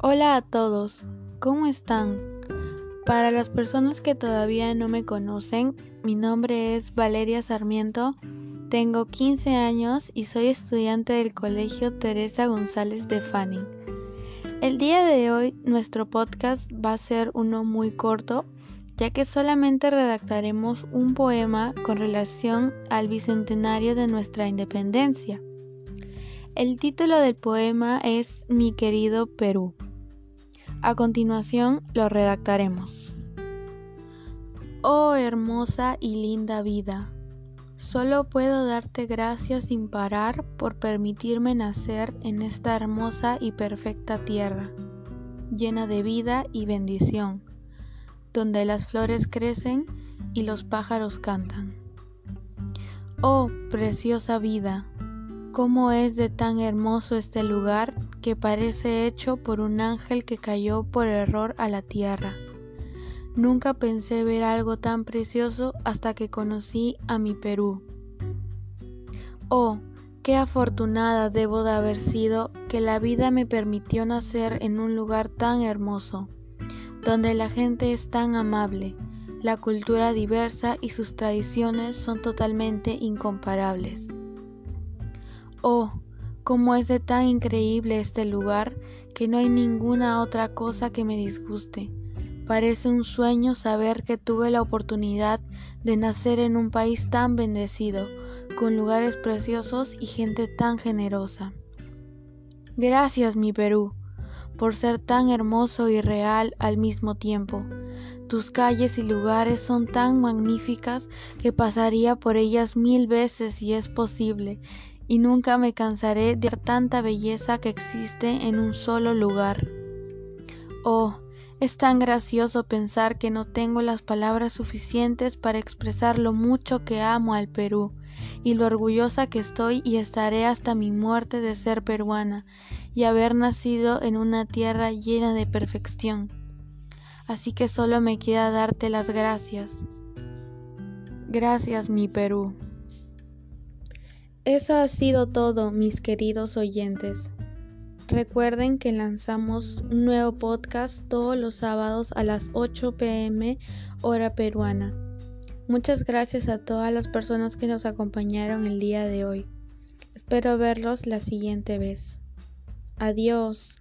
Hola a todos, ¿cómo están? Para las personas que todavía no me conocen, mi nombre es Valeria Sarmiento, tengo 15 años y soy estudiante del Colegio Teresa González de Fanning. El día de hoy nuestro podcast va a ser uno muy corto, ya que solamente redactaremos un poema con relación al bicentenario de nuestra independencia. El título del poema es Mi querido Perú. A continuación lo redactaremos. Oh hermosa y linda vida, solo puedo darte gracias sin parar por permitirme nacer en esta hermosa y perfecta tierra, llena de vida y bendición, donde las flores crecen y los pájaros cantan. Oh preciosa vida, cómo es de tan hermoso este lugar que parece hecho por un ángel que cayó por error a la tierra. Nunca pensé ver algo tan precioso hasta que conocí a mi Perú. Oh, qué afortunada debo de haber sido que la vida me permitió nacer en un lugar tan hermoso, donde la gente es tan amable, la cultura diversa y sus tradiciones son totalmente incomparables. Oh, cómo es de tan increíble este lugar que no hay ninguna otra cosa que me disguste. Parece un sueño saber que tuve la oportunidad de nacer en un país tan bendecido, con lugares preciosos y gente tan generosa. Gracias, mi Perú, por ser tan hermoso y real al mismo tiempo. Tus calles y lugares son tan magníficas que pasaría por ellas mil veces si es posible, y nunca me cansaré de ver tanta belleza que existe en un solo lugar. Oh, es tan gracioso pensar que no tengo las palabras suficientes para expresar lo mucho que amo al Perú y lo orgullosa que estoy y estaré hasta mi muerte de ser peruana y haber nacido en una tierra llena de perfección. Así que solo me queda darte las gracias. Gracias, mi Perú. Eso ha sido todo, mis queridos oyentes. Recuerden que lanzamos un nuevo podcast todos los sábados a las 8 pm hora peruana. Muchas gracias a todas las personas que nos acompañaron el día de hoy. Espero verlos la siguiente vez. Adiós.